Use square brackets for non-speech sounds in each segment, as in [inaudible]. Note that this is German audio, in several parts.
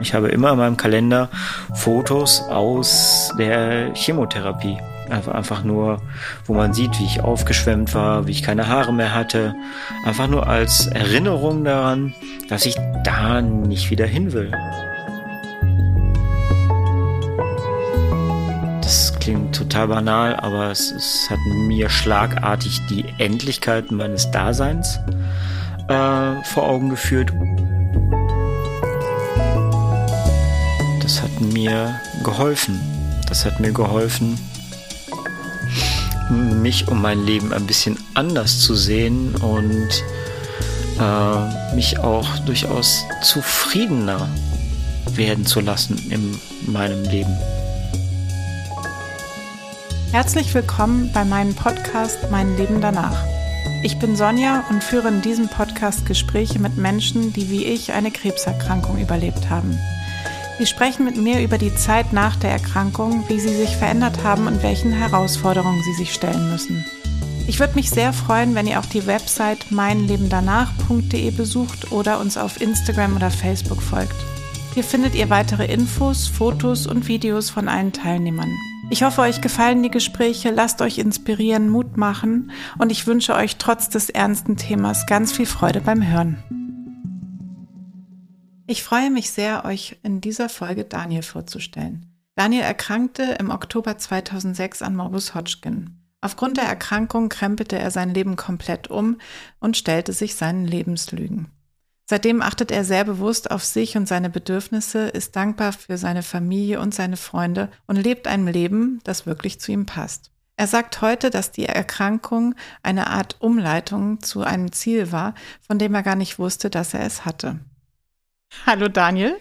Ich habe immer in meinem Kalender Fotos aus der Chemotherapie. Einfach, nur, wo man sieht, wie ich aufgeschwemmt war, wie ich keine Haare mehr hatte. Einfach nur als Erinnerung daran, dass ich da nicht wieder hin will. Das klingt total banal, aber es, es hat mir schlagartig die Endlichkeit meines Daseins äh, vor Augen geführt. Mir geholfen. Das hat mir geholfen, mich und mein Leben ein bisschen anders zu sehen und äh, mich auch durchaus zufriedener werden zu lassen in meinem Leben. Herzlich willkommen bei meinem Podcast Mein Leben danach. Ich bin Sonja und führe in diesem Podcast Gespräche mit Menschen, die wie ich eine Krebserkrankung überlebt haben. Sie sprechen mit mir über die Zeit nach der Erkrankung, wie sie sich verändert haben und welchen Herausforderungen sie sich stellen müssen. Ich würde mich sehr freuen, wenn ihr auch die Website meinlebendanach.de besucht oder uns auf Instagram oder Facebook folgt. Hier findet ihr weitere Infos, Fotos und Videos von allen Teilnehmern. Ich hoffe, euch gefallen die Gespräche, lasst euch inspirieren, Mut machen und ich wünsche euch trotz des ernsten Themas ganz viel Freude beim Hören. Ich freue mich sehr, euch in dieser Folge Daniel vorzustellen. Daniel erkrankte im Oktober 2006 an Morbus Hodgkin. Aufgrund der Erkrankung krempelte er sein Leben komplett um und stellte sich seinen Lebenslügen. Seitdem achtet er sehr bewusst auf sich und seine Bedürfnisse, ist dankbar für seine Familie und seine Freunde und lebt ein Leben, das wirklich zu ihm passt. Er sagt heute, dass die Erkrankung eine Art Umleitung zu einem Ziel war, von dem er gar nicht wusste, dass er es hatte. Hallo Daniel.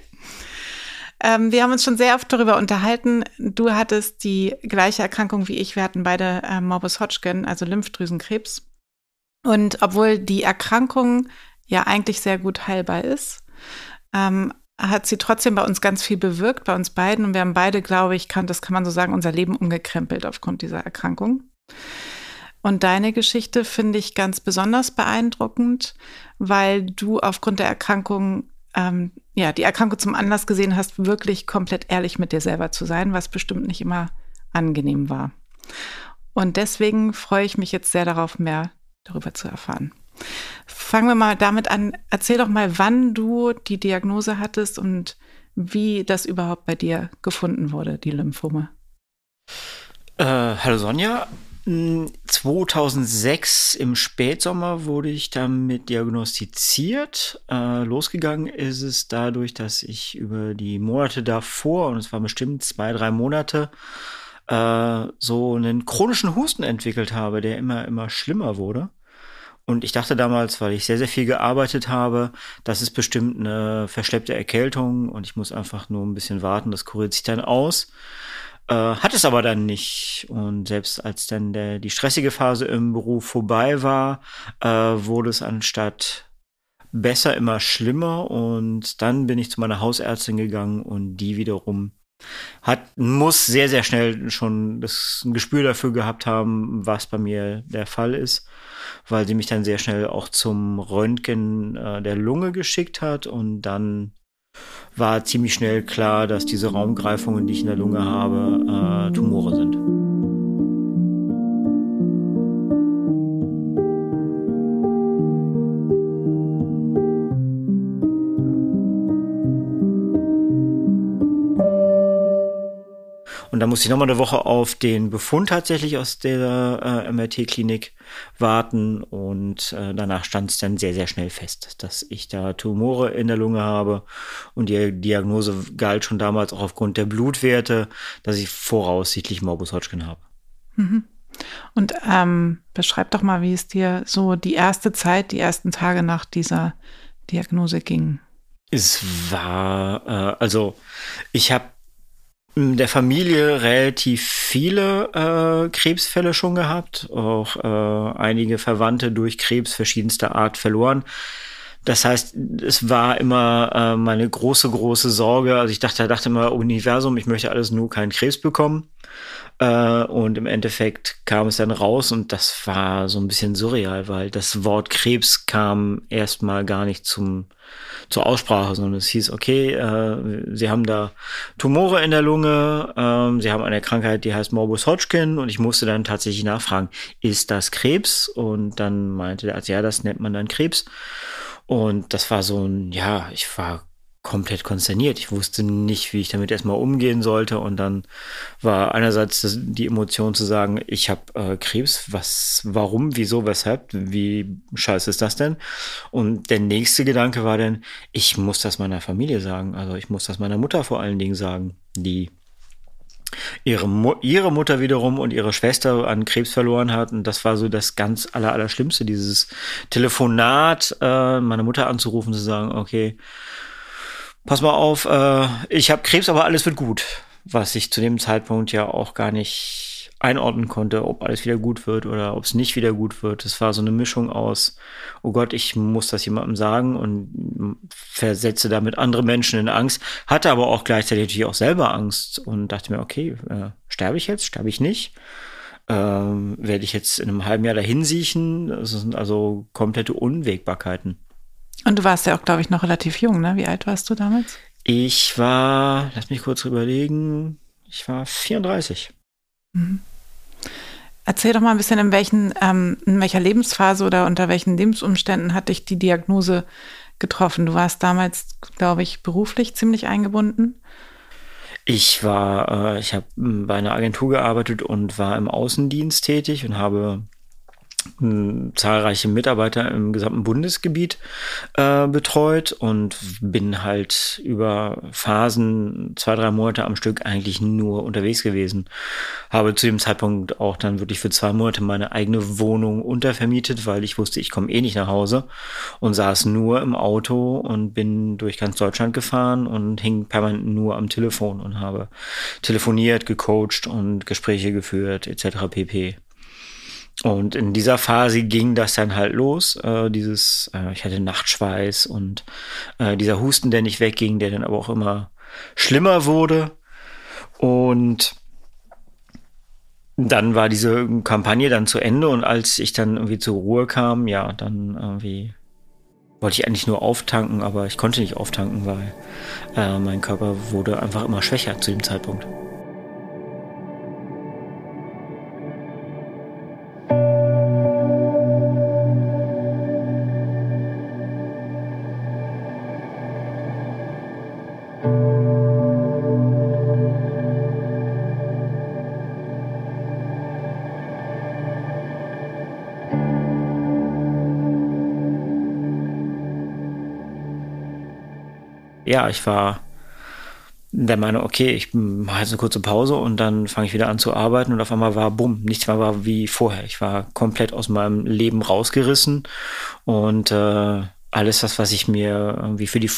Ähm, wir haben uns schon sehr oft darüber unterhalten. Du hattest die gleiche Erkrankung wie ich. Wir hatten beide äh, Morbus Hodgkin, also Lymphdrüsenkrebs. Und obwohl die Erkrankung ja eigentlich sehr gut heilbar ist, ähm, hat sie trotzdem bei uns ganz viel bewirkt, bei uns beiden. Und wir haben beide, glaube ich, kann, das kann man so sagen, unser Leben umgekrempelt aufgrund dieser Erkrankung. Und deine Geschichte finde ich ganz besonders beeindruckend, weil du aufgrund der Erkrankung ähm, ja, die Erkrankung zum Anlass gesehen hast, wirklich komplett ehrlich mit dir selber zu sein, was bestimmt nicht immer angenehm war. Und deswegen freue ich mich jetzt sehr darauf, mehr darüber zu erfahren. Fangen wir mal damit an. Erzähl doch mal, wann du die Diagnose hattest und wie das überhaupt bei dir gefunden wurde, die Lymphome. Äh, hallo Sonja. 2006 im Spätsommer wurde ich damit diagnostiziert. Äh, losgegangen ist es dadurch, dass ich über die Monate davor, und es war bestimmt zwei, drei Monate, äh, so einen chronischen Husten entwickelt habe, der immer, immer schlimmer wurde. Und ich dachte damals, weil ich sehr, sehr viel gearbeitet habe, das ist bestimmt eine verschleppte Erkältung und ich muss einfach nur ein bisschen warten, das kuriert sich dann aus. Äh, hat es aber dann nicht. Und selbst als dann der, die stressige Phase im Beruf vorbei war, äh, wurde es anstatt besser immer schlimmer. Und dann bin ich zu meiner Hausärztin gegangen und die wiederum hat, muss sehr, sehr schnell schon das ein Gespür dafür gehabt haben, was bei mir der Fall ist, weil sie mich dann sehr schnell auch zum Röntgen äh, der Lunge geschickt hat und dann war ziemlich schnell klar, dass diese Raumgreifungen, die ich in der Lunge habe, äh, Tumore sind. Und da musste ich nochmal eine Woche auf den Befund tatsächlich aus der äh, MRT-Klinik warten. Und äh, danach stand es dann sehr, sehr schnell fest, dass ich da Tumore in der Lunge habe. Und die Diagnose galt schon damals auch aufgrund der Blutwerte, dass ich voraussichtlich Morbus Hodgkin habe. Mhm. Und ähm, beschreib doch mal, wie es dir so die erste Zeit, die ersten Tage nach dieser Diagnose ging. Es war, äh, also ich habe der Familie relativ viele äh, Krebsfälle schon gehabt, auch äh, einige Verwandte durch Krebs verschiedenster Art verloren. Das heißt, es war immer äh, meine große, große Sorge. Also ich dachte, dachte immer, Universum, ich möchte alles nur keinen Krebs bekommen. Äh, und im Endeffekt kam es dann raus und das war so ein bisschen surreal, weil das Wort Krebs kam erstmal gar nicht zum, zur Aussprache, sondern es hieß, okay, äh, Sie haben da Tumore in der Lunge, äh, Sie haben eine Krankheit, die heißt Morbus Hodgkin und ich musste dann tatsächlich nachfragen, ist das Krebs? Und dann meinte der Arzt, ja, das nennt man dann Krebs. Und das war so ein, ja, ich war komplett konsterniert. Ich wusste nicht, wie ich damit erstmal umgehen sollte. Und dann war einerseits die Emotion zu sagen, ich habe äh, Krebs, was, warum, wieso, weshalb, wie scheiße ist das denn? Und der nächste Gedanke war dann, ich muss das meiner Familie sagen. Also ich muss das meiner Mutter vor allen Dingen sagen, die ihre, Mu ihre Mutter wiederum und ihre Schwester an Krebs verloren hat. Und das war so das ganz aller, aller Schlimmste, dieses Telefonat, äh, meine Mutter anzurufen, zu sagen, okay, pass mal auf, äh, ich habe Krebs, aber alles wird gut. Was ich zu dem Zeitpunkt ja auch gar nicht einordnen konnte, ob alles wieder gut wird oder ob es nicht wieder gut wird. Es war so eine Mischung aus, oh Gott, ich muss das jemandem sagen und versetze damit andere Menschen in Angst, hatte aber auch gleichzeitig natürlich auch selber Angst und dachte mir, okay, äh, sterbe ich jetzt, sterbe ich nicht? Ähm, werde ich jetzt in einem halben Jahr dahin siechen? Das sind also komplette Unwägbarkeiten. Und du warst ja auch, glaube ich, noch relativ jung, ne? Wie alt warst du damals? Ich war, lass mich kurz überlegen, ich war 34. Erzähl doch mal ein bisschen, in, welchen, ähm, in welcher Lebensphase oder unter welchen Lebensumständen hat dich die Diagnose getroffen? Du warst damals, glaube ich, beruflich ziemlich eingebunden. Ich war, äh, ich habe bei einer Agentur gearbeitet und war im Außendienst tätig und habe zahlreiche Mitarbeiter im gesamten Bundesgebiet äh, betreut und bin halt über Phasen, zwei, drei Monate am Stück eigentlich nur unterwegs gewesen. Habe zu dem Zeitpunkt auch dann wirklich für zwei Monate meine eigene Wohnung untervermietet, weil ich wusste, ich komme eh nicht nach Hause und saß nur im Auto und bin durch ganz Deutschland gefahren und hing permanent nur am Telefon und habe telefoniert, gecoacht und Gespräche geführt etc. pp. Und in dieser Phase ging das dann halt los. Äh, dieses, äh, ich hatte Nachtschweiß und äh, dieser Husten, der nicht wegging, der dann aber auch immer schlimmer wurde. Und dann war diese Kampagne dann zu Ende und als ich dann irgendwie zur Ruhe kam, ja, dann irgendwie wollte ich eigentlich nur auftanken, aber ich konnte nicht auftanken, weil äh, mein Körper wurde einfach immer schwächer zu dem Zeitpunkt. Ja, ich war der Meinung, okay, ich mache jetzt eine kurze Pause und dann fange ich wieder an zu arbeiten und auf einmal war bumm, nichts mehr war wie vorher. Ich war komplett aus meinem Leben rausgerissen und äh, alles das, was ich mir irgendwie für die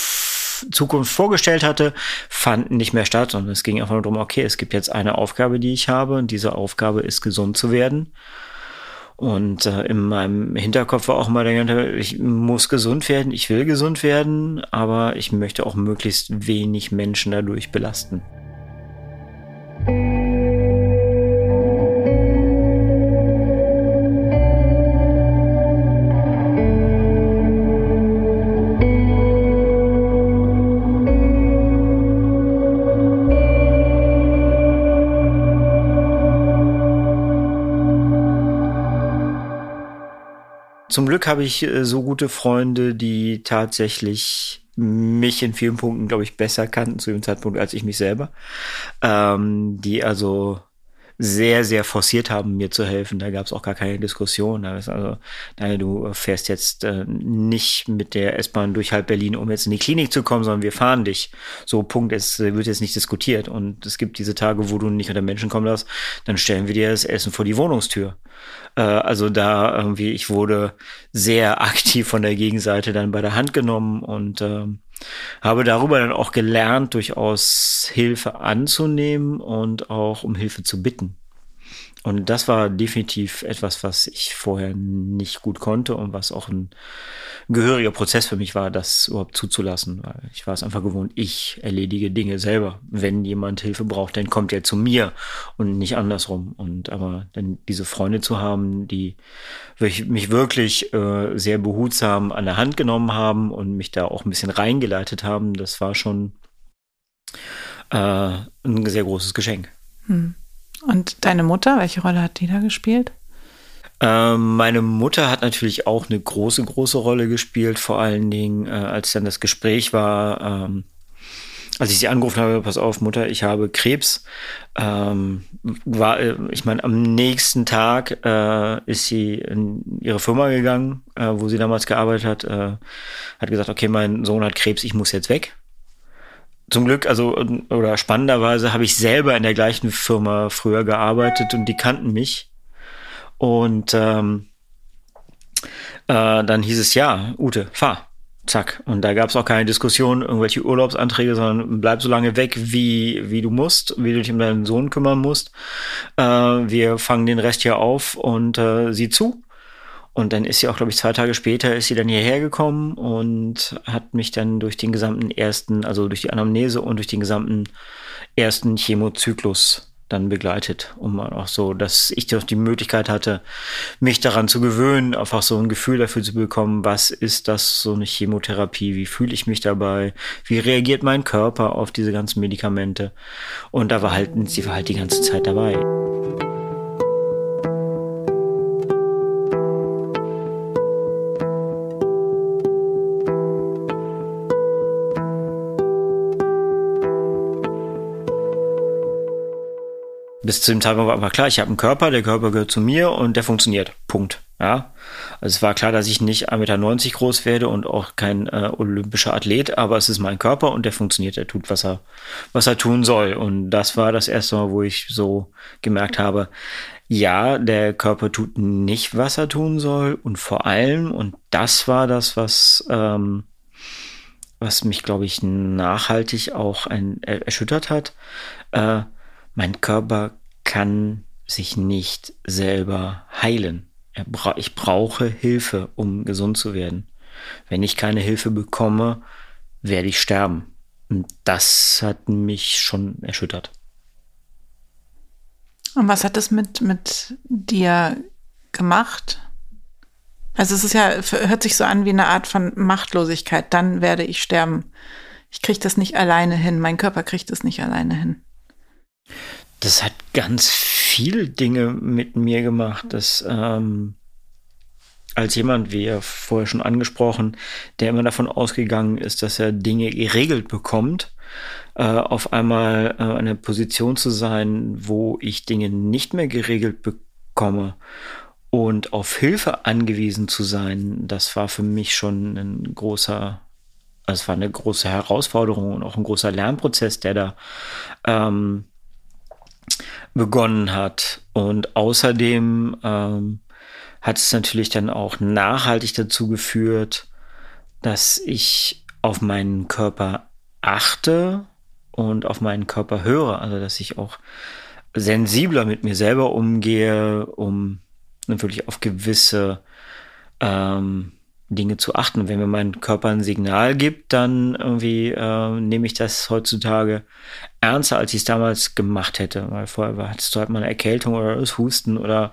Zukunft vorgestellt hatte, fand nicht mehr statt und es ging einfach nur darum, okay, es gibt jetzt eine Aufgabe, die ich habe und diese Aufgabe ist gesund zu werden und äh, in meinem Hinterkopf war auch mal der Gedanke, ich muss gesund werden, ich will gesund werden, aber ich möchte auch möglichst wenig Menschen dadurch belasten. Zum Glück habe ich äh, so gute Freunde, die tatsächlich mich in vielen Punkten, glaube ich, besser kannten zu dem Zeitpunkt als ich mich selber. Ähm, die also sehr, sehr forciert haben, mir zu helfen. Da gab es auch gar keine Diskussion. Da ist also, nein, du fährst jetzt äh, nicht mit der S-Bahn durch halb Berlin, um jetzt in die Klinik zu kommen, sondern wir fahren dich. So, Punkt, es wird jetzt nicht diskutiert. Und es gibt diese Tage, wo du nicht unter Menschen kommen darfst, dann stellen wir dir das Essen vor die Wohnungstür. Äh, also da irgendwie, ich wurde sehr [laughs] aktiv von der Gegenseite dann bei der Hand genommen und äh, habe darüber dann auch gelernt, durchaus Hilfe anzunehmen und auch um Hilfe zu bitten. Und das war definitiv etwas, was ich vorher nicht gut konnte und was auch ein gehöriger Prozess für mich war, das überhaupt zuzulassen, weil ich war es einfach gewohnt, ich erledige Dinge selber. Wenn jemand Hilfe braucht, dann kommt er zu mir und nicht andersrum. Und aber dann diese Freunde zu haben, die mich wirklich äh, sehr behutsam an der Hand genommen haben und mich da auch ein bisschen reingeleitet haben, das war schon äh, ein sehr großes Geschenk. Hm. Und deine Mutter, welche Rolle hat die da gespielt? Ähm, meine Mutter hat natürlich auch eine große, große Rolle gespielt, vor allen Dingen, äh, als dann das Gespräch war, ähm, als ich sie angerufen habe, pass auf, Mutter, ich habe Krebs. Ähm, war, äh, ich meine, am nächsten Tag äh, ist sie in ihre Firma gegangen, wo sie damals gearbeitet hat, hat gesagt, okay, mein Sohn hat Krebs, ich muss jetzt weg zum Glück, also oder spannenderweise habe ich selber in der gleichen Firma früher gearbeitet und die kannten mich. Und ähm, äh, dann hieß es ja, Ute, fahr. Zack. Und da gab es auch keine Diskussion, irgendwelche Urlaubsanträge, sondern bleib so lange weg, wie, wie du musst, wie du dich um deinen Sohn kümmern musst. Äh, wir fangen den Rest hier auf und äh, sieh zu. Und dann ist sie auch, glaube ich, zwei Tage später ist sie dann hierher gekommen und hat mich dann durch den gesamten ersten, also durch die Anamnese und durch den gesamten ersten Chemozyklus dann begleitet, um auch so, dass ich doch die Möglichkeit hatte, mich daran zu gewöhnen, einfach so ein Gefühl dafür zu bekommen, was ist das, so eine Chemotherapie, wie fühle ich mich dabei, wie reagiert mein Körper auf diese ganzen Medikamente. Und da war halt, sie war halt die ganze Zeit dabei. Bis zu dem Zeitpunkt war einfach klar, ich habe einen Körper, der Körper gehört zu mir und der funktioniert. Punkt. Ja. Also es war klar, dass ich nicht 1,90 Meter groß werde und auch kein äh, olympischer Athlet, aber es ist mein Körper und der funktioniert, er tut, was er, was er tun soll. Und das war das erste Mal, wo ich so gemerkt habe, ja, der Körper tut nicht, was er tun soll. Und vor allem, und das war das, was, ähm, was mich, glaube ich, nachhaltig auch ein, erschüttert hat. Äh, mein Körper kann sich nicht selber heilen. Ich brauche Hilfe, um gesund zu werden. Wenn ich keine Hilfe bekomme, werde ich sterben. Und das hat mich schon erschüttert. Und was hat das mit, mit dir gemacht? Also es ist ja, hört sich so an wie eine Art von Machtlosigkeit. Dann werde ich sterben. Ich kriege das nicht alleine hin. Mein Körper kriegt das nicht alleine hin. Das hat ganz viele Dinge mit mir gemacht. Das, ähm, als jemand, wie ja vorher schon angesprochen, der immer davon ausgegangen ist, dass er Dinge geregelt bekommt, äh, auf einmal äh, eine Position zu sein, wo ich Dinge nicht mehr geregelt bekomme und auf Hilfe angewiesen zu sein, das war für mich schon ein großer, also es war eine große Herausforderung und auch ein großer Lernprozess, der da ähm, begonnen hat. Und außerdem ähm, hat es natürlich dann auch nachhaltig dazu geführt, dass ich auf meinen Körper achte und auf meinen Körper höre. Also dass ich auch sensibler mit mir selber umgehe, um natürlich auf gewisse ähm, Dinge zu achten. Wenn mir mein Körper ein Signal gibt, dann irgendwie äh, nehme ich das heutzutage ernster, als ich es damals gemacht hätte. Weil vorher war, hattest du halt mal eine Erkältung oder das Husten oder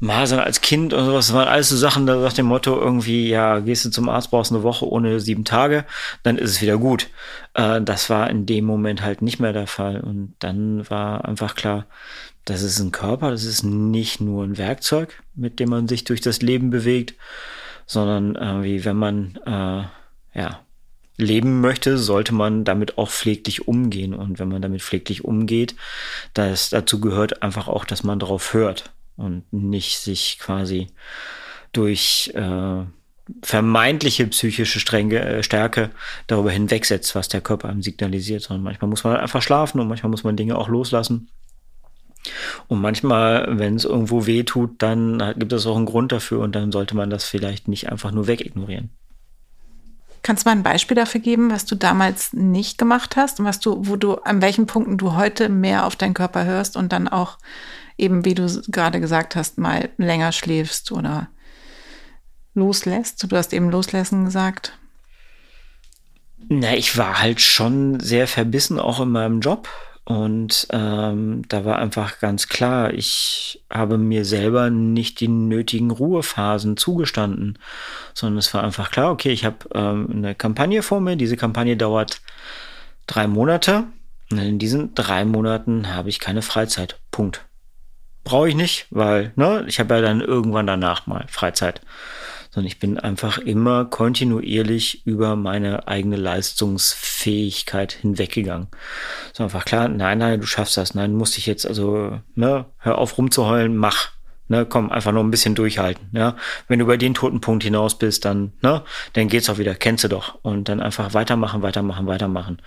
Masern als Kind oder sowas. Das waren alles so Sachen, da nach dem Motto irgendwie, ja, gehst du zum Arzt, brauchst eine Woche ohne sieben Tage, dann ist es wieder gut. Äh, das war in dem Moment halt nicht mehr der Fall. Und dann war einfach klar, das ist ein Körper, das ist nicht nur ein Werkzeug, mit dem man sich durch das Leben bewegt, sondern irgendwie, wenn man äh, ja, leben möchte, sollte man damit auch pfleglich umgehen. Und wenn man damit pfleglich umgeht, das, dazu gehört einfach auch, dass man darauf hört und nicht sich quasi durch äh, vermeintliche psychische Strenge, äh, Stärke darüber hinwegsetzt, was der Körper einem signalisiert, sondern manchmal muss man einfach schlafen und manchmal muss man Dinge auch loslassen. Und manchmal, wenn es irgendwo weh tut, dann gibt es auch einen Grund dafür und dann sollte man das vielleicht nicht einfach nur wegignorieren. Kannst du mal ein Beispiel dafür geben, was du damals nicht gemacht hast und was du, wo du, an welchen Punkten du heute mehr auf deinen Körper hörst und dann auch eben, wie du gerade gesagt hast, mal länger schläfst oder loslässt? Du hast eben loslassen gesagt. Na, ich war halt schon sehr verbissen auch in meinem Job. Und ähm, da war einfach ganz klar, ich habe mir selber nicht die nötigen Ruhephasen zugestanden, sondern es war einfach klar, okay, ich habe ähm, eine Kampagne vor mir, diese Kampagne dauert drei Monate und in diesen drei Monaten habe ich keine Freizeit. Punkt. Brauche ich nicht, weil ne, ich habe ja dann irgendwann danach mal Freizeit sondern ich bin einfach immer kontinuierlich über meine eigene Leistungsfähigkeit hinweggegangen. So einfach klar, nein, nein, du schaffst das, nein, musst dich jetzt also, ne, hör auf rumzuheulen, mach. Ne, komm, einfach nur ein bisschen durchhalten. Ja, wenn du über den toten Punkt hinaus bist, dann, ne, dann geht's auch wieder. Kennst du doch. Und dann einfach weitermachen, weitermachen, weitermachen.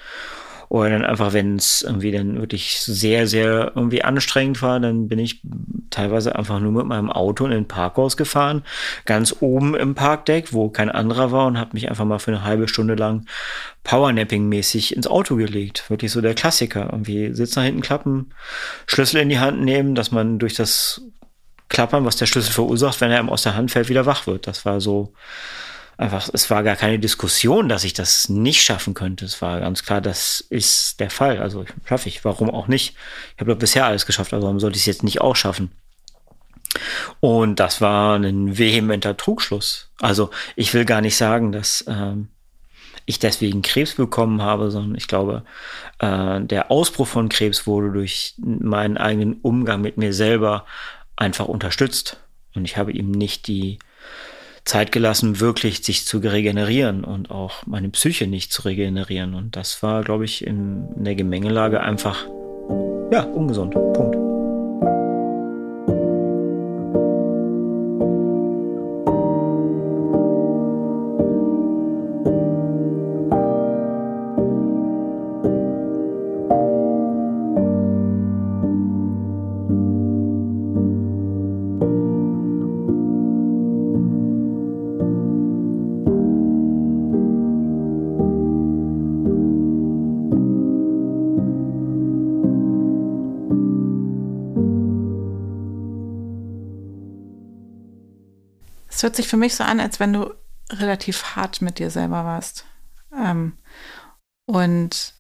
Oder dann einfach, wenn es irgendwie dann wirklich sehr, sehr irgendwie anstrengend war, dann bin ich teilweise einfach nur mit meinem Auto in den Parkhaus gefahren, ganz oben im Parkdeck, wo kein anderer war und habe mich einfach mal für eine halbe Stunde lang Powernapping-mäßig ins Auto gelegt. Wirklich so der Klassiker. Irgendwie Sitz nach hinten klappen, Schlüssel in die Hand nehmen, dass man durch das Klappern, was der Schlüssel verursacht, wenn er ihm aus der Hand fällt, wieder wach wird. Das war so einfach, es war gar keine Diskussion, dass ich das nicht schaffen könnte. Es war ganz klar, das ist der Fall. Also schaffe ich. Warum auch nicht? Ich habe doch bisher alles geschafft, aber warum sollte ich es jetzt nicht auch schaffen? Und das war ein vehementer Trugschluss. Also ich will gar nicht sagen, dass ähm, ich deswegen Krebs bekommen habe, sondern ich glaube, äh, der Ausbruch von Krebs wurde durch meinen eigenen Umgang mit mir selber einfach unterstützt. Und ich habe ihm nicht die Zeit gelassen, wirklich sich zu regenerieren und auch meine Psyche nicht zu regenerieren. Und das war, glaube ich, in, der Gemengelage einfach, ja, ungesund. Punkt. Es hört sich für mich so an, als wenn du relativ hart mit dir selber warst. Ähm, und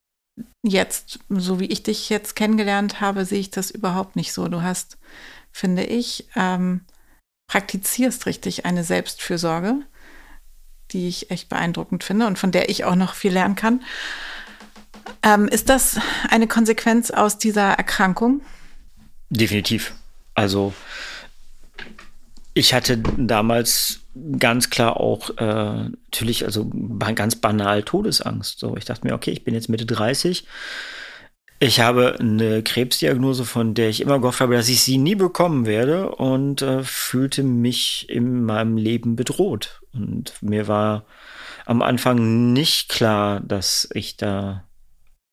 jetzt, so wie ich dich jetzt kennengelernt habe, sehe ich das überhaupt nicht so. Du hast, finde ich, ähm, praktizierst richtig eine Selbstfürsorge, die ich echt beeindruckend finde und von der ich auch noch viel lernen kann. Ähm, ist das eine Konsequenz aus dieser Erkrankung? Definitiv. Also ich hatte damals ganz klar auch äh, natürlich, also ganz banal Todesangst. So, ich dachte mir, okay, ich bin jetzt Mitte 30. Ich habe eine Krebsdiagnose, von der ich immer gehofft habe, dass ich sie nie bekommen werde und äh, fühlte mich in meinem Leben bedroht. Und mir war am Anfang nicht klar, dass ich da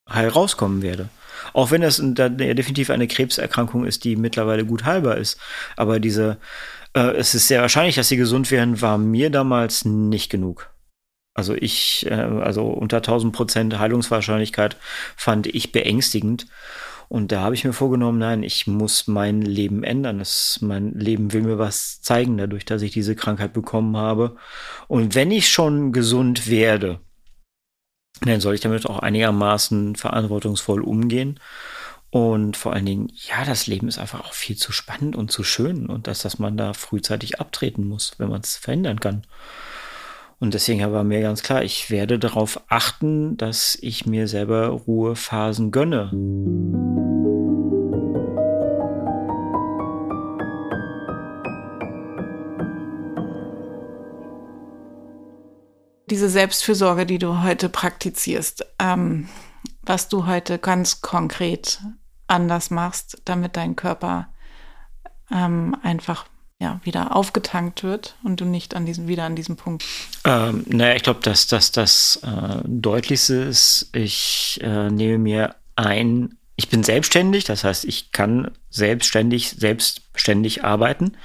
heil rauskommen werde. Auch wenn das definitiv eine Krebserkrankung ist, die mittlerweile gut heilbar ist. Aber diese äh, es ist sehr wahrscheinlich, dass sie gesund werden, war mir damals nicht genug. Also ich, äh, also unter 1000 Prozent Heilungswahrscheinlichkeit fand ich beängstigend. Und da habe ich mir vorgenommen, nein, ich muss mein Leben ändern. Das, mein Leben will mir was zeigen, dadurch, dass ich diese Krankheit bekommen habe. Und wenn ich schon gesund werde, dann soll ich damit auch einigermaßen verantwortungsvoll umgehen. Und vor allen Dingen, ja, das Leben ist einfach auch viel zu spannend und zu schön und dass, dass man da frühzeitig abtreten muss, wenn man es verhindern kann. Und deswegen war mir ganz klar, ich werde darauf achten, dass ich mir selber Ruhephasen gönne. Diese Selbstfürsorge, die du heute praktizierst, ähm, was du heute ganz konkret anders machst, damit dein Körper ähm, einfach ja, wieder aufgetankt wird und du nicht an diesem, wieder an diesem Punkt. Ähm, naja, ich glaube, dass, dass das äh, Deutlichste ist, ich äh, nehme mir ein, ich bin selbstständig, das heißt, ich kann selbstständig, selbstständig arbeiten,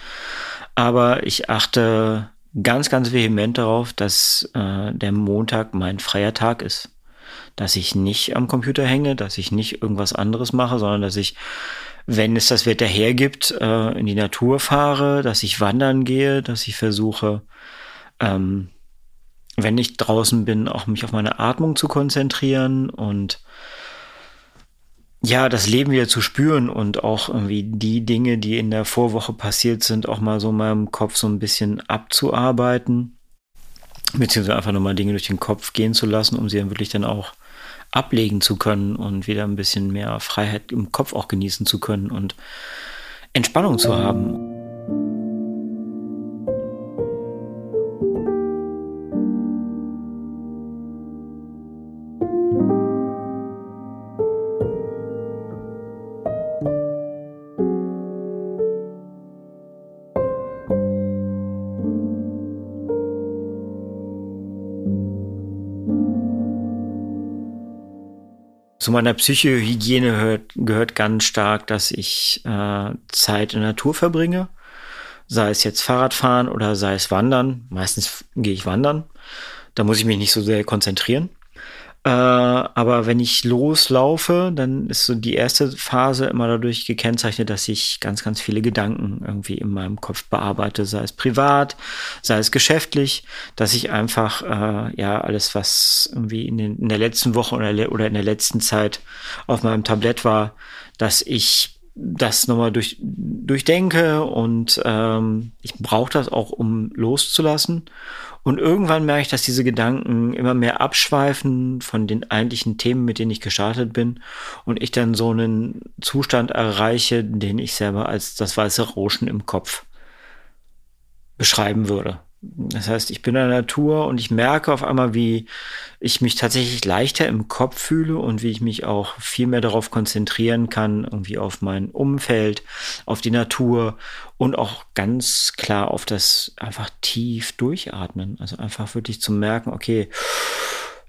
aber ich achte ganz, ganz vehement darauf, dass äh, der Montag mein freier Tag ist. Dass ich nicht am Computer hänge, dass ich nicht irgendwas anderes mache, sondern dass ich, wenn es das Wetter hergibt, äh, in die Natur fahre, dass ich wandern gehe, dass ich versuche, ähm, wenn ich draußen bin, auch mich auf meine Atmung zu konzentrieren und ja, das Leben wieder zu spüren und auch irgendwie die Dinge, die in der Vorwoche passiert sind, auch mal so in meinem Kopf so ein bisschen abzuarbeiten, beziehungsweise einfach nochmal Dinge durch den Kopf gehen zu lassen, um sie dann wirklich dann auch ablegen zu können und wieder ein bisschen mehr Freiheit im Kopf auch genießen zu können und Entspannung zu haben. Meiner Psychohygiene gehört, gehört ganz stark, dass ich äh, Zeit in der Natur verbringe. Sei es jetzt Fahrradfahren oder sei es Wandern. Meistens gehe ich wandern. Da muss ich mich nicht so sehr konzentrieren. Äh, aber wenn ich loslaufe, dann ist so die erste Phase immer dadurch gekennzeichnet, dass ich ganz, ganz viele Gedanken irgendwie in meinem Kopf bearbeite, sei es privat, sei es geschäftlich, dass ich einfach äh, ja alles, was irgendwie in, den, in der letzten Woche oder, oder in der letzten Zeit auf meinem Tablett war, dass ich das nochmal durch, durchdenke und ähm, ich brauche das auch, um loszulassen. Und irgendwann merke ich, dass diese Gedanken immer mehr abschweifen von den eigentlichen Themen, mit denen ich gestartet bin. Und ich dann so einen Zustand erreiche, den ich selber als das weiße Rauschen im Kopf beschreiben würde. Das heißt, ich bin in der Natur und ich merke auf einmal, wie ich mich tatsächlich leichter im Kopf fühle und wie ich mich auch viel mehr darauf konzentrieren kann, irgendwie auf mein Umfeld, auf die Natur und auch ganz klar auf das einfach tief durchatmen. Also einfach wirklich zu merken, okay,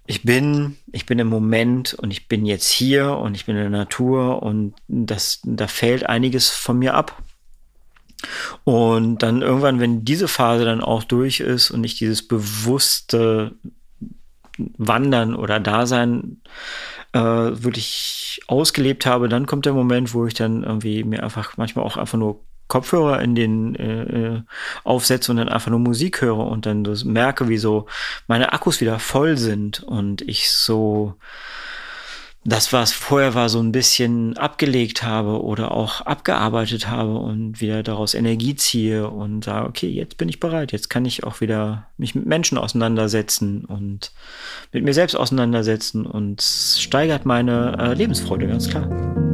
ich bin, ich bin im Moment und ich bin jetzt hier und ich bin in der Natur und das, da fällt einiges von mir ab. Und dann irgendwann, wenn diese Phase dann auch durch ist und ich dieses bewusste Wandern oder Dasein äh, wirklich ausgelebt habe, dann kommt der Moment, wo ich dann irgendwie mir einfach manchmal auch einfach nur Kopfhörer in den äh, äh aufsetze und dann einfach nur Musik höre und dann merke, wie so meine Akkus wieder voll sind und ich so das, was vorher war, so ein bisschen abgelegt habe oder auch abgearbeitet habe und wieder daraus Energie ziehe und sage, okay, jetzt bin ich bereit, jetzt kann ich auch wieder mich mit Menschen auseinandersetzen und mit mir selbst auseinandersetzen und steigert meine äh, Lebensfreude, ganz klar.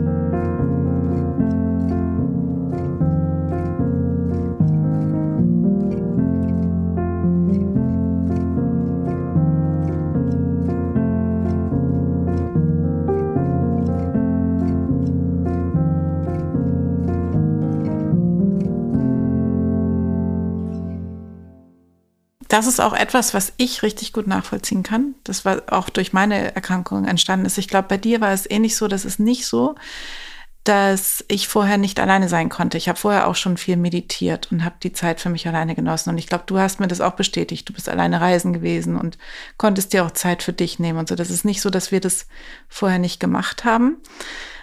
Das ist auch etwas, was ich richtig gut nachvollziehen kann. Das war auch durch meine Erkrankung entstanden ist. Ich glaube, bei dir war es ähnlich so, dass es nicht so, dass ich vorher nicht alleine sein konnte. Ich habe vorher auch schon viel meditiert und habe die Zeit für mich alleine genossen. Und ich glaube, du hast mir das auch bestätigt. Du bist alleine reisen gewesen und konntest dir auch Zeit für dich nehmen und so. Das ist nicht so, dass wir das vorher nicht gemacht haben.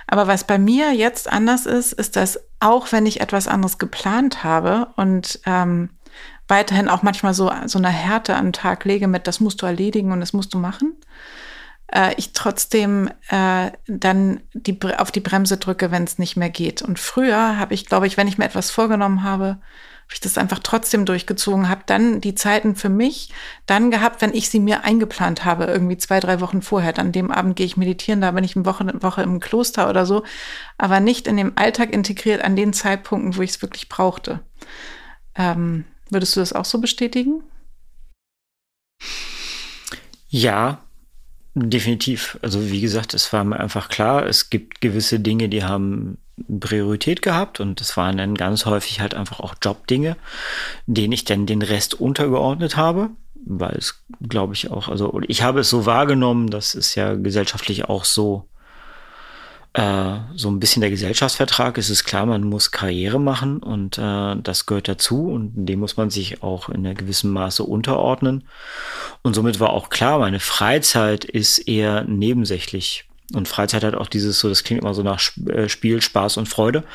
Aber was bei mir jetzt anders ist, ist, dass auch wenn ich etwas anderes geplant habe und ähm, weiterhin auch manchmal so, so eine Härte an den Tag lege mit, das musst du erledigen und das musst du machen, äh, ich trotzdem äh, dann die, auf die Bremse drücke, wenn es nicht mehr geht. Und früher habe ich, glaube ich, wenn ich mir etwas vorgenommen habe, habe ich das einfach trotzdem durchgezogen, habe dann die Zeiten für mich dann gehabt, wenn ich sie mir eingeplant habe, irgendwie zwei, drei Wochen vorher. Dann dem Abend gehe ich meditieren, da bin ich eine Woche, eine Woche im Kloster oder so, aber nicht in dem Alltag integriert an den Zeitpunkten, wo ich es wirklich brauchte. Ähm, Würdest du das auch so bestätigen? Ja, definitiv. Also wie gesagt, es war mir einfach klar, es gibt gewisse Dinge, die haben Priorität gehabt und es waren dann ganz häufig halt einfach auch Jobdinge, denen ich dann den Rest untergeordnet habe, weil es, glaube ich, auch, also ich habe es so wahrgenommen, dass es ja gesellschaftlich auch so äh, so ein bisschen der Gesellschaftsvertrag. Es ist klar, man muss Karriere machen und äh, das gehört dazu und dem muss man sich auch in einem gewissen Maße unterordnen. Und somit war auch klar, meine Freizeit ist eher nebensächlich. Und Freizeit hat auch dieses so, das klingt immer so nach äh, Spiel, Spaß und Freude.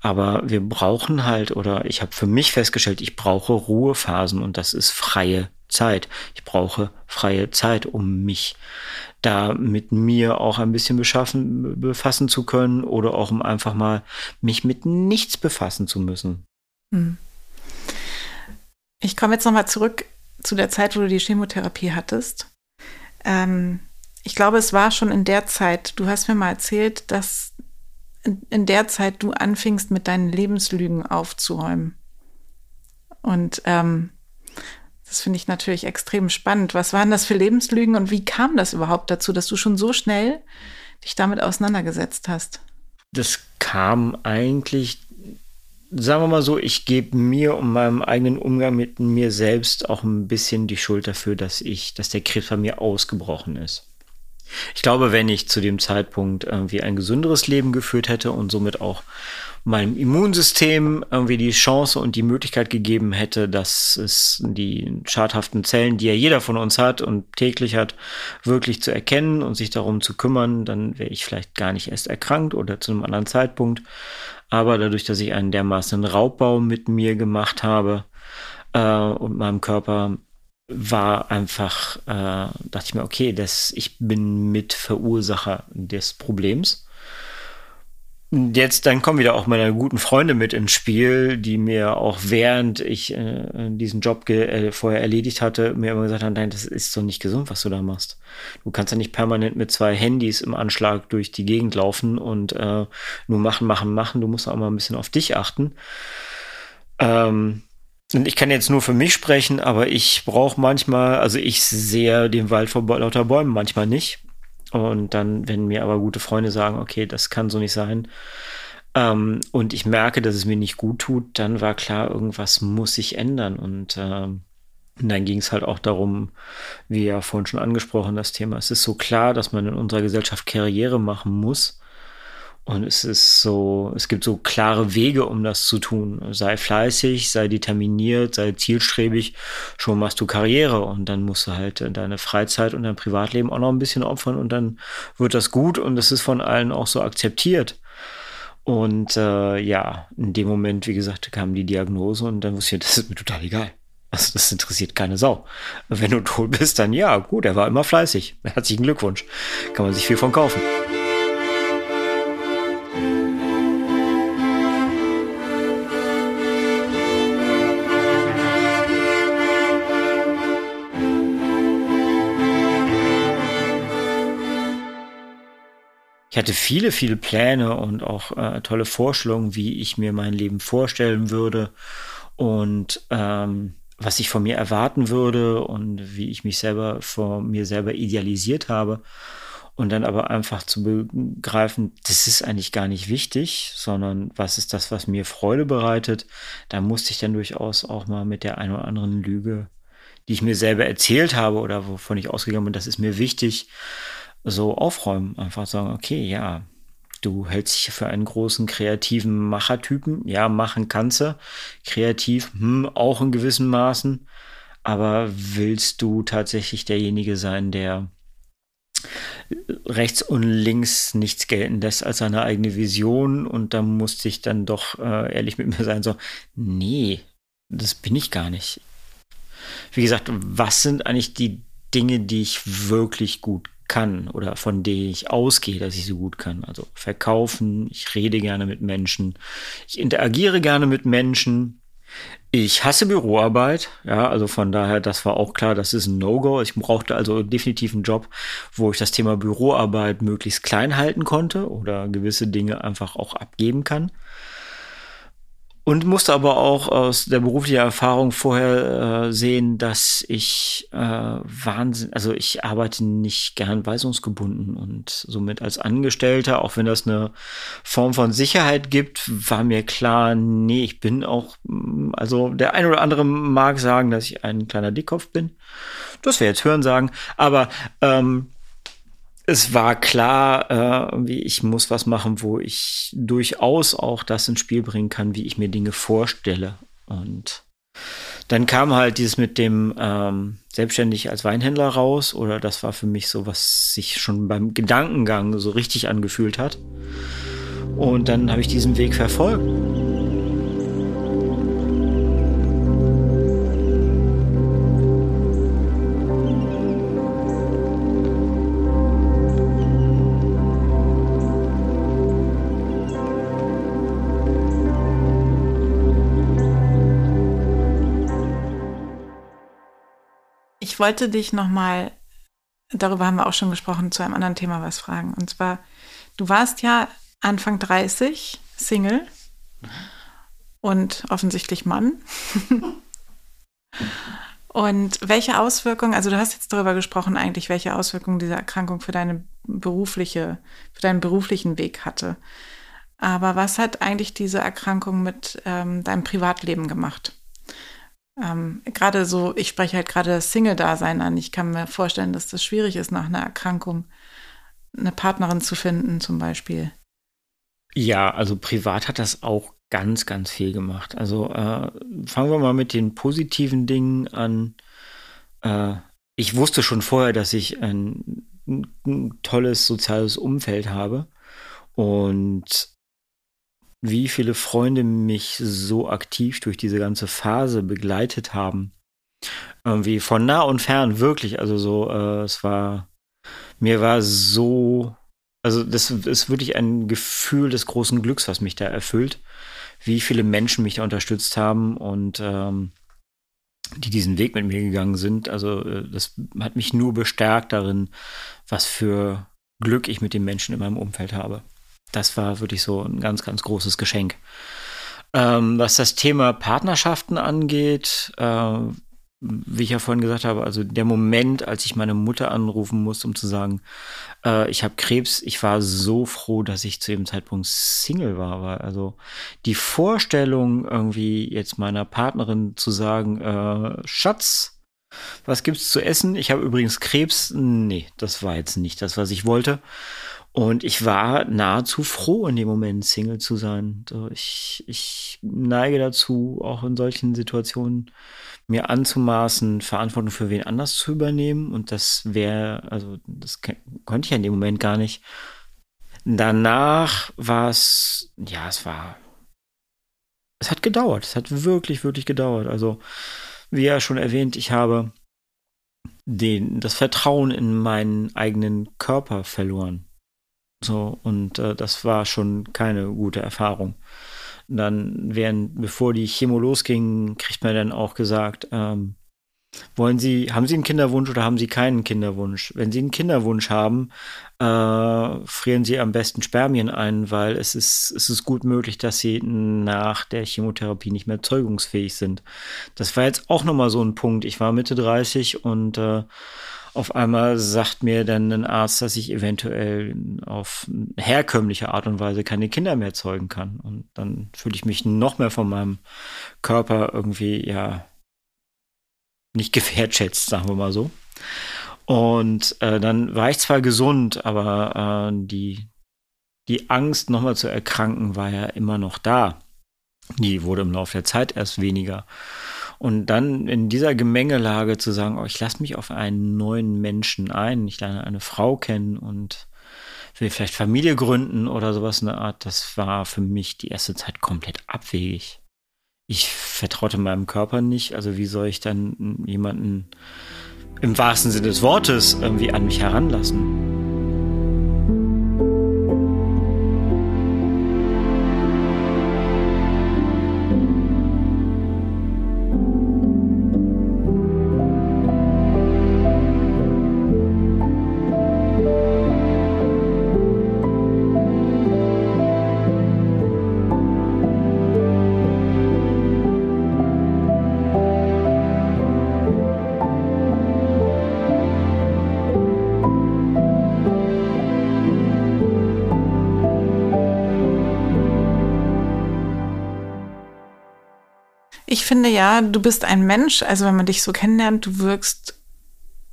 Aber wir brauchen halt, oder ich habe für mich festgestellt, ich brauche Ruhephasen und das ist freie Zeit. Ich brauche freie Zeit, um mich da mit mir auch ein bisschen beschaffen, befassen zu können oder auch um einfach mal mich mit nichts befassen zu müssen. Hm. Ich komme jetzt nochmal zurück zu der Zeit, wo du die Chemotherapie hattest. Ähm, ich glaube, es war schon in der Zeit, du hast mir mal erzählt, dass in, der Zeit du anfingst, mit deinen Lebenslügen aufzuräumen. Und ähm, das finde ich natürlich extrem spannend. Was waren das für Lebenslügen und wie kam das überhaupt dazu, dass du schon so schnell dich damit auseinandergesetzt hast? Das kam eigentlich, sagen wir mal so, ich gebe mir und meinem eigenen Umgang mit mir selbst auch ein bisschen die Schuld dafür, dass ich, dass der Krebs bei mir ausgebrochen ist. Ich glaube, wenn ich zu dem Zeitpunkt irgendwie ein gesünderes Leben geführt hätte und somit auch meinem Immunsystem irgendwie die Chance und die Möglichkeit gegeben hätte, dass es die schadhaften Zellen, die ja jeder von uns hat und täglich hat, wirklich zu erkennen und sich darum zu kümmern, dann wäre ich vielleicht gar nicht erst erkrankt oder zu einem anderen Zeitpunkt. Aber dadurch, dass ich einen dermaßen Raubbau mit mir gemacht habe äh, und meinem Körper, war einfach, äh, dachte ich mir, okay, das, ich bin Mitverursacher des Problems. Jetzt, dann kommen wieder auch meine guten Freunde mit ins Spiel, die mir auch während ich äh, diesen Job äh, vorher erledigt hatte, mir immer gesagt haben, nein, das ist doch nicht gesund, was du da machst. Du kannst ja nicht permanent mit zwei Handys im Anschlag durch die Gegend laufen und äh, nur machen, machen, machen. Du musst auch mal ein bisschen auf dich achten. Ähm, und ich kann jetzt nur für mich sprechen, aber ich brauche manchmal, also ich sehe den Wald vor lauter Bäumen manchmal nicht. Und dann, wenn mir aber gute Freunde sagen, okay, das kann so nicht sein, ähm, und ich merke, dass es mir nicht gut tut, dann war klar, irgendwas muss sich ändern. Und ähm, dann ging es halt auch darum, wie ja vorhin schon angesprochen, das Thema, es ist so klar, dass man in unserer Gesellschaft Karriere machen muss. Und es ist so, es gibt so klare Wege, um das zu tun. Sei fleißig, sei determiniert, sei zielstrebig, schon machst du Karriere und dann musst du halt deine Freizeit und dein Privatleben auch noch ein bisschen opfern und dann wird das gut und es ist von allen auch so akzeptiert. Und äh, ja, in dem Moment, wie gesagt, kam die Diagnose und dann wusste ich, das ist mir total egal. Also das interessiert keine Sau. Wenn du tot bist, dann ja, gut, er war immer fleißig. Herzlichen Glückwunsch. Kann man sich viel von kaufen. Hatte viele, viele Pläne und auch äh, tolle Vorstellungen, wie ich mir mein Leben vorstellen würde und ähm, was ich von mir erwarten würde und wie ich mich selber vor mir selber idealisiert habe. Und dann aber einfach zu begreifen, das ist eigentlich gar nicht wichtig, sondern was ist das, was mir Freude bereitet. Da musste ich dann durchaus auch mal mit der einen oder anderen Lüge, die ich mir selber erzählt habe oder wovon ich ausgegangen bin, das ist mir wichtig, so aufräumen. Einfach sagen, okay, ja, du hältst dich für einen großen kreativen Machertypen. Ja, machen kannst du. Kreativ, hm, auch in gewissen Maßen. Aber willst du tatsächlich derjenige sein, der rechts und links nichts gelten lässt als seine eigene Vision und da musste ich dann doch äh, ehrlich mit mir sein, so, nee, das bin ich gar nicht. Wie gesagt, was sind eigentlich die Dinge, die ich wirklich gut kann oder von denen ich ausgehe, dass ich sie gut kann. Also verkaufen, ich rede gerne mit Menschen, ich interagiere gerne mit Menschen. Ich hasse Büroarbeit, ja, also von daher, das war auch klar, das ist ein No-Go. Ich brauchte also definitiv einen Job, wo ich das Thema Büroarbeit möglichst klein halten konnte oder gewisse Dinge einfach auch abgeben kann. Und musste aber auch aus der beruflichen Erfahrung vorher äh, sehen, dass ich äh, Wahnsinn, also ich arbeite nicht gern weisungsgebunden und somit als Angestellter, auch wenn das eine Form von Sicherheit gibt, war mir klar, nee, ich bin auch, mm, also der ein oder andere mag sagen, dass ich ein kleiner Dickkopf bin. Das wäre jetzt Hören sagen, aber ähm, es war klar, äh, wie ich muss was machen, wo ich durchaus auch das ins Spiel bringen kann, wie ich mir Dinge vorstelle. Und dann kam halt dieses mit dem ähm, selbstständig als Weinhändler raus, oder das war für mich so, was sich schon beim Gedankengang so richtig angefühlt hat. Und dann habe ich diesen Weg verfolgt. Wollte dich nochmal, darüber haben wir auch schon gesprochen, zu einem anderen Thema was fragen. Und zwar, du warst ja Anfang 30, Single und offensichtlich Mann. [laughs] und welche Auswirkungen, also du hast jetzt darüber gesprochen, eigentlich, welche Auswirkungen diese Erkrankung für deine berufliche, für deinen beruflichen Weg hatte. Aber was hat eigentlich diese Erkrankung mit ähm, deinem Privatleben gemacht? Ähm, gerade so, ich spreche halt gerade das Single-Dasein an. Ich kann mir vorstellen, dass das schwierig ist, nach einer Erkrankung eine Partnerin zu finden, zum Beispiel. Ja, also privat hat das auch ganz, ganz viel gemacht. Also äh, fangen wir mal mit den positiven Dingen an. Äh, ich wusste schon vorher, dass ich ein, ein tolles soziales Umfeld habe. Und wie viele Freunde mich so aktiv durch diese ganze Phase begleitet haben. Irgendwie von nah und fern, wirklich. Also so, äh, es war, mir war so, also das ist wirklich ein Gefühl des großen Glücks, was mich da erfüllt. Wie viele Menschen mich da unterstützt haben und ähm, die diesen Weg mit mir gegangen sind. Also äh, das hat mich nur bestärkt darin, was für Glück ich mit den Menschen in meinem Umfeld habe das war wirklich so ein ganz, ganz großes Geschenk. Ähm, was das Thema Partnerschaften angeht, äh, wie ich ja vorhin gesagt habe, also der Moment, als ich meine Mutter anrufen musste, um zu sagen, äh, ich habe Krebs, ich war so froh, dass ich zu dem Zeitpunkt Single war. Weil also die Vorstellung, irgendwie jetzt meiner Partnerin zu sagen, äh, Schatz, was gibt's zu essen? Ich habe übrigens Krebs. Nee, das war jetzt nicht das, was ich wollte. Und ich war nahezu froh, in dem Moment Single zu sein. Ich, ich neige dazu, auch in solchen Situationen mir anzumaßen, Verantwortung für wen anders zu übernehmen. Und das wäre, also das konnte ich ja in dem Moment gar nicht. Danach war es, ja, es war, es hat gedauert. Es hat wirklich, wirklich gedauert. Also, wie ja schon erwähnt, ich habe den, das Vertrauen in meinen eigenen Körper verloren. So, und äh, das war schon keine gute Erfahrung. Dann, während, bevor die Chemo losging, kriegt man dann auch gesagt, ähm, wollen Sie, haben Sie einen Kinderwunsch oder haben Sie keinen Kinderwunsch? Wenn Sie einen Kinderwunsch haben, äh, frieren Sie am besten Spermien ein, weil es ist, es ist gut möglich, dass Sie nach der Chemotherapie nicht mehr zeugungsfähig sind. Das war jetzt auch nochmal so ein Punkt. Ich war Mitte 30 und äh, auf einmal sagt mir dann ein Arzt, dass ich eventuell auf herkömmliche Art und Weise keine Kinder mehr zeugen kann. Und dann fühle ich mich noch mehr von meinem Körper irgendwie, ja, nicht gewertschätzt, sagen wir mal so. Und äh, dann war ich zwar gesund, aber äh, die, die Angst, nochmal zu erkranken, war ja immer noch da. Die wurde im Laufe der Zeit erst weniger. Und dann in dieser Gemengelage zu sagen, oh, ich lasse mich auf einen neuen Menschen ein, ich lerne eine Frau kennen und will vielleicht Familie gründen oder sowas in der Art, das war für mich die erste Zeit komplett abwegig. Ich vertraute meinem Körper nicht, also wie soll ich dann jemanden im wahrsten Sinne des Wortes irgendwie an mich heranlassen? Ich finde ja, du bist ein Mensch, also wenn man dich so kennenlernt, du wirkst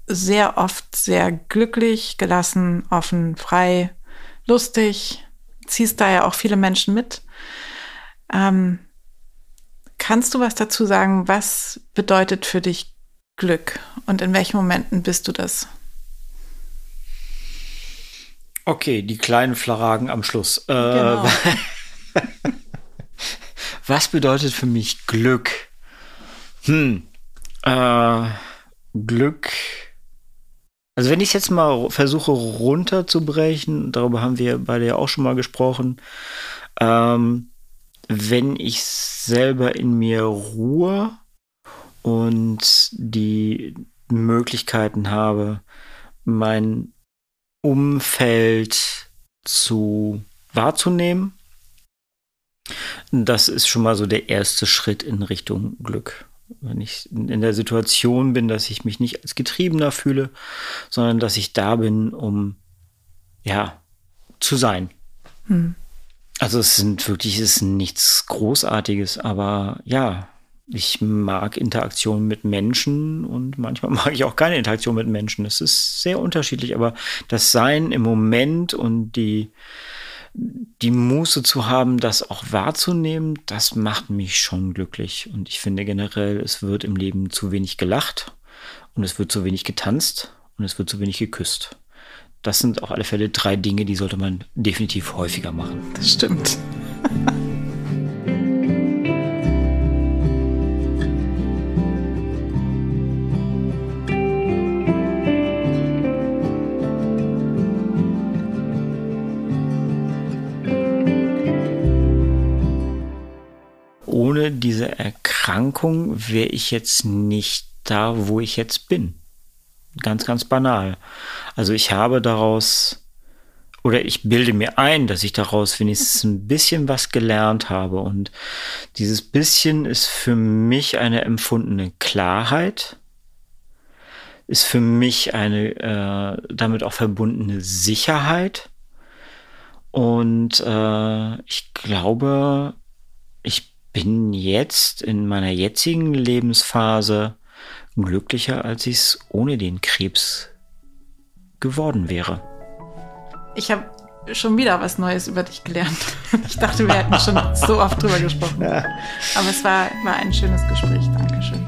sehr oft sehr glücklich, gelassen, offen, frei, lustig, ziehst da ja auch viele Menschen mit. Ähm, kannst du was dazu sagen, was bedeutet für dich Glück und in welchen Momenten bist du das? Okay, die kleinen Flaragen am Schluss. Äh, genau. [laughs] [laughs] was bedeutet für mich Glück? Hm, äh, Glück. Also wenn ich es jetzt mal versuche runterzubrechen, darüber haben wir beide ja auch schon mal gesprochen, ähm, wenn ich selber in mir Ruhe und die Möglichkeiten habe, mein Umfeld zu wahrzunehmen, das ist schon mal so der erste Schritt in Richtung Glück. Wenn ich in der Situation bin, dass ich mich nicht als Getriebener fühle, sondern dass ich da bin, um ja zu sein. Hm. Also es sind wirklich, es ist nichts Großartiges, aber ja, ich mag Interaktion mit Menschen und manchmal [laughs] mag ich auch keine Interaktion mit Menschen. Das ist sehr unterschiedlich, aber das Sein im Moment und die, die Muße zu haben, das auch wahrzunehmen, das macht mich schon glücklich. Und ich finde generell, es wird im Leben zu wenig gelacht und es wird zu wenig getanzt und es wird zu wenig geküsst das sind auf alle Fälle drei Dinge, die sollte man definitiv häufiger machen. Das stimmt. [laughs] Erkrankung wäre ich jetzt nicht da, wo ich jetzt bin. Ganz, ganz banal. Also ich habe daraus, oder ich bilde mir ein, dass ich daraus wenigstens ein bisschen was gelernt habe. Und dieses bisschen ist für mich eine empfundene Klarheit, ist für mich eine äh, damit auch verbundene Sicherheit. Und äh, ich glaube, ich bin jetzt in meiner jetzigen Lebensphase glücklicher, als ich es ohne den Krebs geworden wäre. Ich habe schon wieder was Neues über dich gelernt. [laughs] Ich dachte, wir hätten schon so oft drüber gesprochen. Aber es war, war ein schönes Gespräch. Dankeschön.